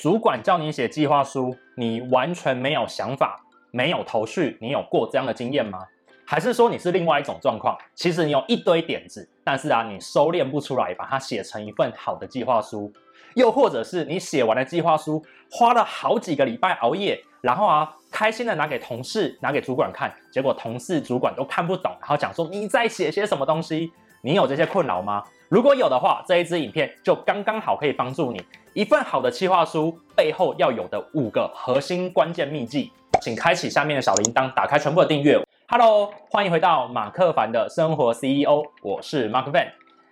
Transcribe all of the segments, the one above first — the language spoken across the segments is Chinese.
主管叫你写计划书，你完全没有想法，没有头绪，你有过这样的经验吗？还是说你是另外一种状况？其实你有一堆点子，但是啊，你收敛不出来，把它写成一份好的计划书。又或者是你写完了计划书，花了好几个礼拜熬夜，然后啊，开心的拿给同事、拿给主管看，结果同事、主管都看不懂，然后讲说你在写些什么东西？你有这些困扰吗？如果有的话，这一支影片就刚刚好可以帮助你。一份好的计划书背后要有的五个核心关键秘技，请开启下面的小铃铛，打开全部的订阅。Hello，欢迎回到马克凡的生活 CEO，我是 Mark Van，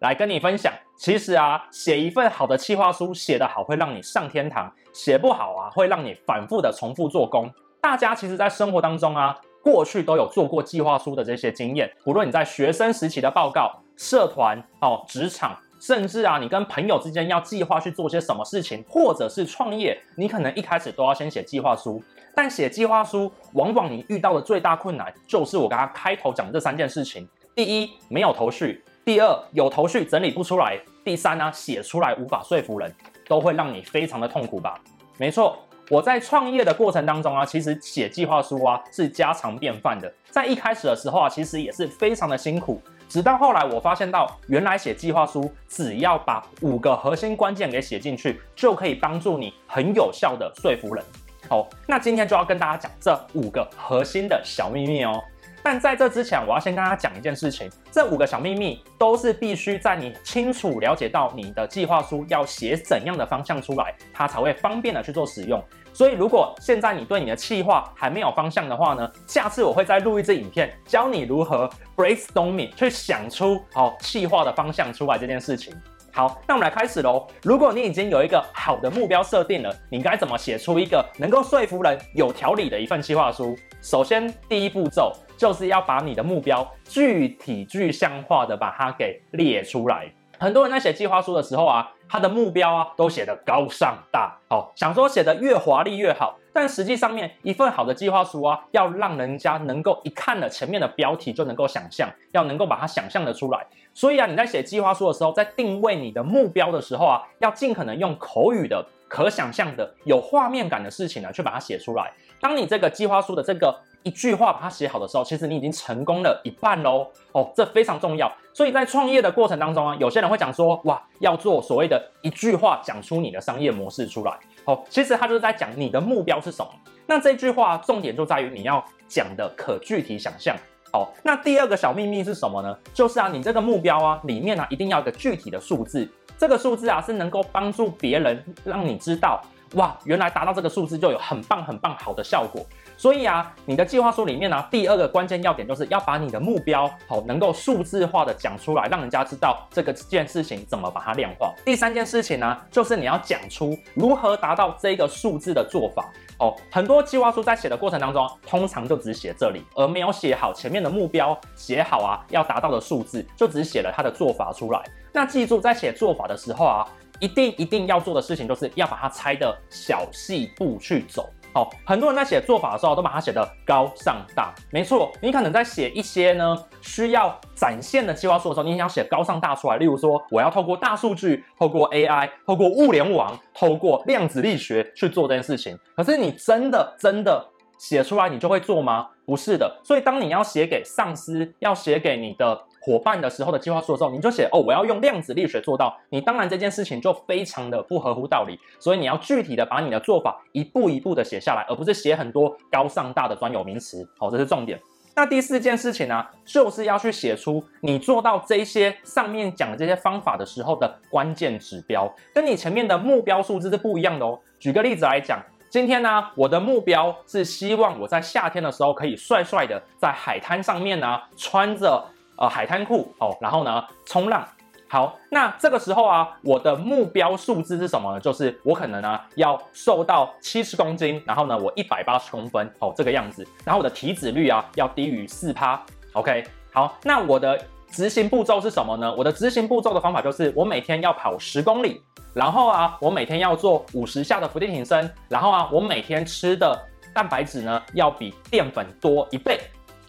来跟你分享。其实啊，写一份好的计划书，写得好会让你上天堂，写不好啊，会让你反复的重复做工。大家其实，在生活当中啊，过去都有做过计划书的这些经验，无论你在学生时期的报告、社团哦、职场，甚至啊，你跟朋友之间要计划去做些什么事情，或者是创业，你可能一开始都要先写计划书。但写计划书，往往你遇到的最大困难，就是我刚刚开头讲的这三件事情：第一，没有头绪；第二，有头绪整理不出来；第三呢，写出来无法说服人，都会让你非常的痛苦吧？没错。我在创业的过程当中啊，其实写计划书啊是家常便饭的。在一开始的时候啊，其实也是非常的辛苦。直到后来，我发现到原来写计划书，只要把五个核心关键给写进去，就可以帮助你很有效的说服人。好，那今天就要跟大家讲这五个核心的小秘密哦。但在这之前，我要先跟大家讲一件事情，这五个小秘密都是必须在你清楚了解到你的计划书要写怎样的方向出来，它才会方便的去做使用。所以，如果现在你对你的企划还没有方向的话呢，下次我会再录一支影片，教你如何 brainstorming 去想出好企划的方向出来这件事情。好，那我们来开始喽。如果你已经有一个好的目标设定了，你该怎么写出一个能够说服人、有条理的一份企划书？首先，第一步骤就是要把你的目标具体具象化的把它给列出来。很多人在写计划书的时候啊，他的目标啊都写得高尚大，好，想说写得越华丽越好。但实际上面一份好的计划书啊，要让人家能够一看了前面的标题就能够想象，要能够把它想象得出来。所以啊，你在写计划书的时候，在定位你的目标的时候啊，要尽可能用口语的、可想象的、有画面感的事情呢，去把它写出来。当你这个计划书的这个。一句话把它写好的时候，其实你已经成功了一半喽哦，这非常重要。所以在创业的过程当中啊，有些人会讲说，哇，要做所谓的一句话讲出你的商业模式出来。哦，其实他就是在讲你的目标是什么。那这句话重点就在于你要讲的可具体想象。哦，那第二个小秘密是什么呢？就是啊，你这个目标啊里面、啊、一定要有一个具体的数字，这个数字啊是能够帮助别人让你知道，哇，原来达到这个数字就有很棒很棒好的效果。所以啊，你的计划书里面呢、第二个关键要点就是要把你的目标好能够数字化的讲出来，让人家知道这个件事情怎么把它量化。第三件事情呢，就是你要讲出如何达到这个数字的做法。哦，很多计划书在写的过程当中，通常就只写这里，而没有写好前面的目标，写好啊要达到的数字，就只写了它的做法出来。那记住，在写做法的时候啊，一定一定要做的事情，就是要把它拆的小细步去走。好，很多人在写做法的时候，都把它写得高尚大。没错，你可能在写一些呢需要展现的计划书的时候，你想写高尚大出来。例如说，我要透过大数据、透过 AI、透过物联网、透过量子力学去做这件事情。可是你真的真的写出来，你就会做吗？不是的。所以当你要写给上司，要写给你的。伙伴的时候的计划书的时候，你就写哦，我要用量子力学做到。你当然这件事情就非常的不合乎道理，所以你要具体的把你的做法一步一步的写下来，而不是写很多高尚大的专有名词。好，这是重点。那第四件事情呢，就是要去写出你做到这些上面讲的这些方法的时候的关键指标，跟你前面的目标数字是不一样的哦。举个例子来讲，今天呢，我的目标是希望我在夏天的时候可以帅帅的在海滩上面呢穿着。呃，海滩裤哦，然后呢，冲浪。好，那这个时候啊，我的目标数字是什么呢？就是我可能呢要瘦到七十公斤，然后呢，我一百八十公分哦，这个样子。然后我的体脂率啊要低于四趴。OK，好，那我的执行步骤是什么呢？我的执行步骤的方法就是，我每天要跑十公里，然后啊，我每天要做五十下的伏地挺身，然后啊，我每天吃的蛋白质呢要比淀粉多一倍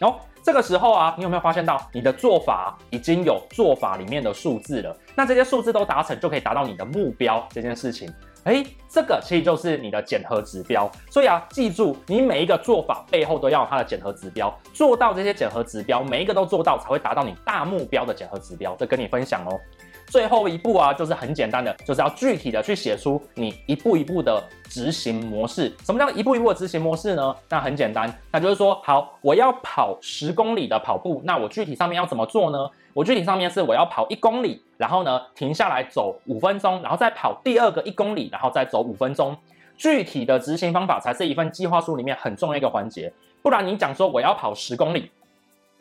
哦。这个时候啊，你有没有发现到你的做法已经有做法里面的数字了？那这些数字都达成，就可以达到你的目标这件事情。哎，这个其实就是你的检核指标。所以啊，记住，你每一个做法背后都要有它的检核指标，做到这些检核指标，每一个都做到，才会达到你大目标的检核指标。这跟你分享哦。最后一步啊，就是很简单的，就是要具体的去写出你一步一步的执行模式。什么叫一步一步的执行模式呢？那很简单，那就是说，好，我要跑十公里的跑步，那我具体上面要怎么做呢？我具体上面是我要跑一公里，然后呢停下来走五分钟，然后再跑第二个一公里，然后再走五分钟。具体的执行方法才是一份计划书里面很重要一个环节。不然你讲说我要跑十公里。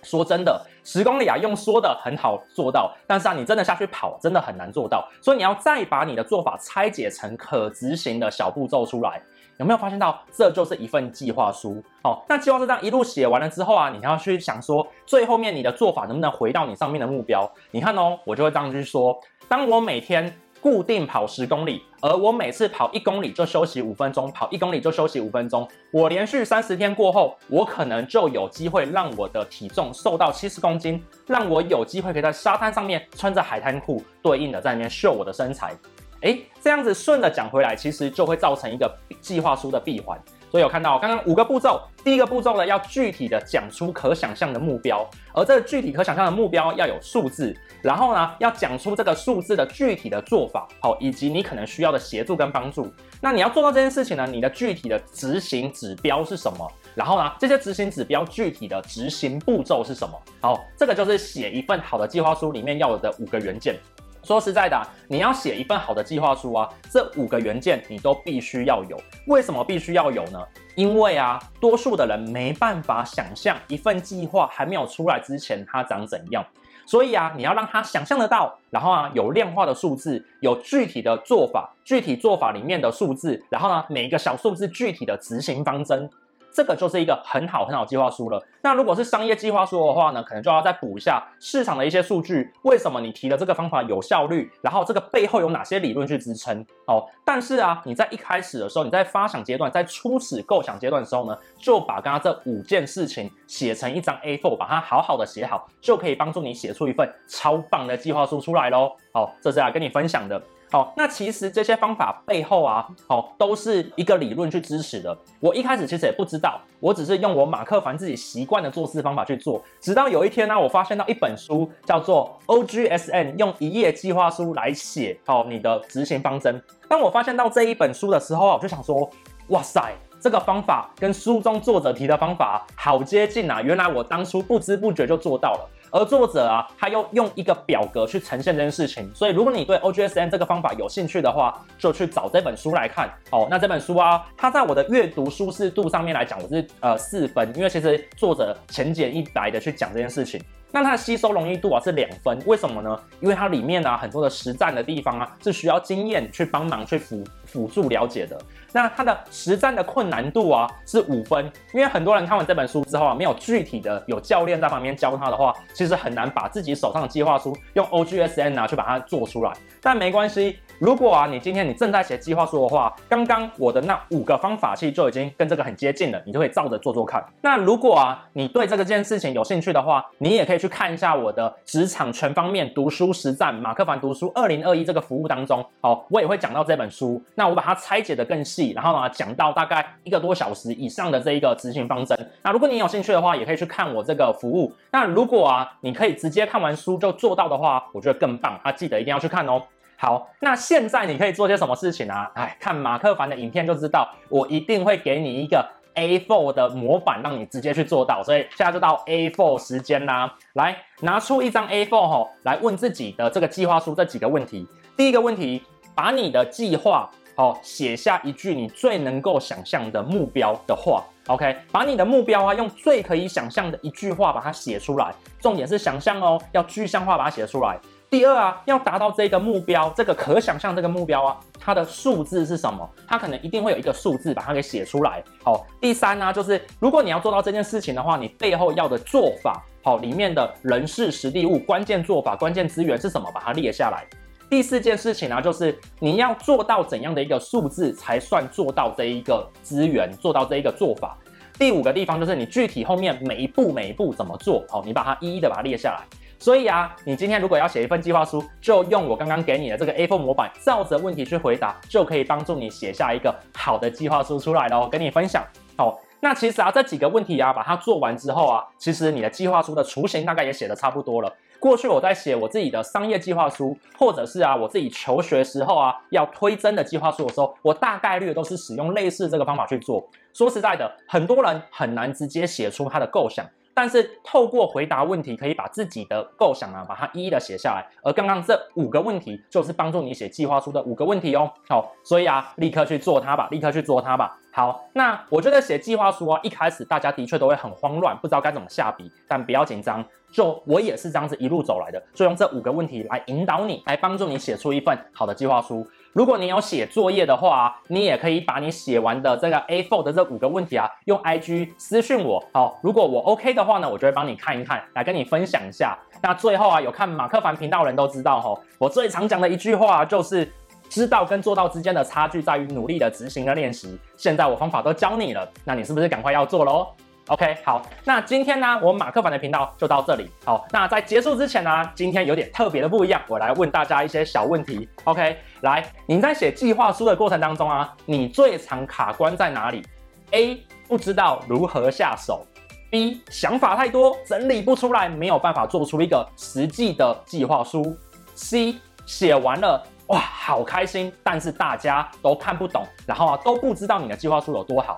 说真的，十公里啊，用说的很好做到，但是啊，你真的下去跑，真的很难做到。所以你要再把你的做法拆解成可执行的小步骤出来。有没有发现到，这就是一份计划书？哦，那计划书这样一路写完了之后啊，你要去想说，最后面你的做法能不能回到你上面的目标？你看哦，我就会这样去说，当我每天。固定跑十公里，而我每次跑一公里就休息五分钟，跑一公里就休息五分钟。我连续三十天过后，我可能就有机会让我的体重瘦到七十公斤，让我有机会可以在沙滩上面穿着海滩裤，对应的在里面秀我的身材。诶，这样子顺着讲回来，其实就会造成一个计划书的闭环。所以有看到刚刚五个步骤，第一个步骤呢，要具体的讲出可想象的目标，而这具体可想象的目标要有数字，然后呢，要讲出这个数字的具体的做法，好，以及你可能需要的协助跟帮助。那你要做到这件事情呢，你的具体的执行指标是什么？然后呢，这些执行指标具体的执行步骤是什么？好，这个就是写一份好的计划书里面要有的五个元件。说实在的啊，你要写一份好的计划书啊，这五个元件你都必须要有。为什么必须要有呢？因为啊，多数的人没办法想象一份计划还没有出来之前它长怎样，所以啊，你要让他想象得到，然后啊，有量化的数字，有具体的做法，具体做法里面的数字，然后呢，每一个小数字具体的执行方针。这个就是一个很好很好计划书了。那如果是商业计划书的话呢，可能就要再补一下市场的一些数据。为什么你提的这个方法有效率？然后这个背后有哪些理论去支撑？哦，但是啊，你在一开始的时候，你在发想阶段，在初始构想阶段的时候呢，就把刚刚这五件事情写成一张 A4，把它好好的写好，就可以帮助你写出一份超棒的计划书出来喽。好，这是要跟你分享的。好，那其实这些方法背后啊，好，都是一个理论去支持的。我一开始其实也不知道，我只是用我马克凡自己习惯的做事方法去做。直到有一天呢，我发现到一本书叫做 OGSN，用一页计划书来写好你的执行方针。当我发现到这一本书的时候，我就想说，哇塞，这个方法跟书中作者提的方法好接近啊！原来我当初不知不觉就做到了。而作者啊，他又用一个表格去呈现这件事情，所以如果你对 OGSN 这个方法有兴趣的话，就去找这本书来看。哦，那这本书啊，它在我的阅读舒适度上面来讲，我是呃四分，因为其实作者浅显易白的去讲这件事情。那它的吸收容易度啊是两分，为什么呢？因为它里面呢、啊、很多的实战的地方啊是需要经验去帮忙去辅辅助了解的。那它的实战的困难度啊是五分，因为很多人看完这本书之后啊，没有具体的有教练在旁边教他的话，其实很难把自己手上的计划书用 OGSN 啊去把它做出来。但没关系。如果啊，你今天你正在写计划书的话，刚刚我的那五个方法其实就已经跟这个很接近了，你就可以照着做做看。那如果啊，你对这个件事情有兴趣的话，你也可以去看一下我的职场全方面读书实战马克凡读书二零二一这个服务当中，好，我也会讲到这本书。那我把它拆解得更细，然后呢，讲到大概一个多小时以上的这一个执行方针。那如果你有兴趣的话，也可以去看我这个服务。那如果啊，你可以直接看完书就做到的话，我觉得更棒。啊，记得一定要去看哦。好，那现在你可以做些什么事情啊？哎，看马克凡的影片就知道，我一定会给你一个 A4 的模板，让你直接去做到。所以现在就到 A4 时间啦，来拿出一张 A4 哈，来问自己的这个计划书这几个问题。第一个问题，把你的计划哦写下一句你最能够想象的目标的话。OK，把你的目标啊用最可以想象的一句话把它写出来，重点是想象哦，要具象化把它写出来。第二啊，要达到这个目标，这个可想象这个目标啊，它的数字是什么？它可能一定会有一个数字，把它给写出来。好，第三呢，就是如果你要做到这件事情的话，你背后要的做法，好，里面的人事、实地物、关键做法、关键资源是什么？把它列下来。第四件事情呢，就是你要做到怎样的一个数字才算做到这一个资源，做到这一个做法。第五个地方就是你具体后面每一步每一步怎么做，好，你把它一一的把它列下来。所以啊，你今天如果要写一份计划书，就用我刚刚给你的这个 A4 模板，照着问题去回答，就可以帮助你写下一个好的计划书出来了。跟你分享哦。那其实啊，这几个问题啊，把它做完之后啊，其实你的计划书的雏形大概也写的差不多了。过去我在写我自己的商业计划书，或者是啊我自己求学时候啊要推真的计划书的时候，我大概率都是使用类似这个方法去做。说实在的，很多人很难直接写出他的构想。但是透过回答问题，可以把自己的构想啊，把它一一的写下来。而刚刚这五个问题，就是帮助你写计划书的五个问题哦。好，所以啊，立刻去做它吧，立刻去做它吧。好，那我觉得写计划书啊，一开始大家的确都会很慌乱，不知道该怎么下笔。但不要紧张，就我也是这样子一路走来的，就用这五个问题来引导你，来帮助你写出一份好的计划书。如果你有写作业的话，你也可以把你写完的这个 A4 的这五个问题啊，用 IG 私讯我。好，如果我 OK 的话呢，我就会帮你看一看，来跟你分享一下。那最后啊，有看马克凡频道人都知道哈，我最常讲的一句话就是，知道跟做到之间的差距在于努力的执行的练习。现在我方法都教你了，那你是不是赶快要做喽？OK，好，那今天呢，我马克凡的频道就到这里。好，那在结束之前呢，今天有点特别的不一样，我来问大家一些小问题。OK，来，你在写计划书的过程当中啊，你最常卡关在哪里？A，不知道如何下手；B，想法太多，整理不出来，没有办法做出一个实际的计划书；C，写完了，哇，好开心，但是大家都看不懂，然后啊，都不知道你的计划书有多好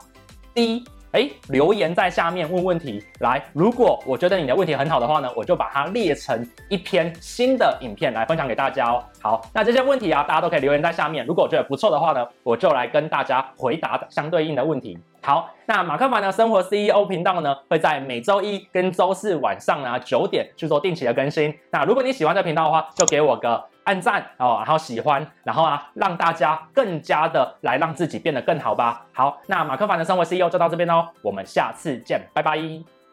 ；D。哎，留言在下面问问题来。如果我觉得你的问题很好的话呢，我就把它列成一篇新的影片来分享给大家哦。好，那这些问题啊，大家都可以留言在下面。如果我觉得不错的话呢，我就来跟大家回答相对应的问题。好，那马克凡的生活 CEO 频道呢，会在每周一跟周四晚上呢九点去做定期的更新。那如果你喜欢这频道的话，就给我个。按赞哦，然后喜欢，然后啊，让大家更加的来让自己变得更好吧。好，那马克凡的生活 CEO 就到这边喽，我们下次见，拜拜。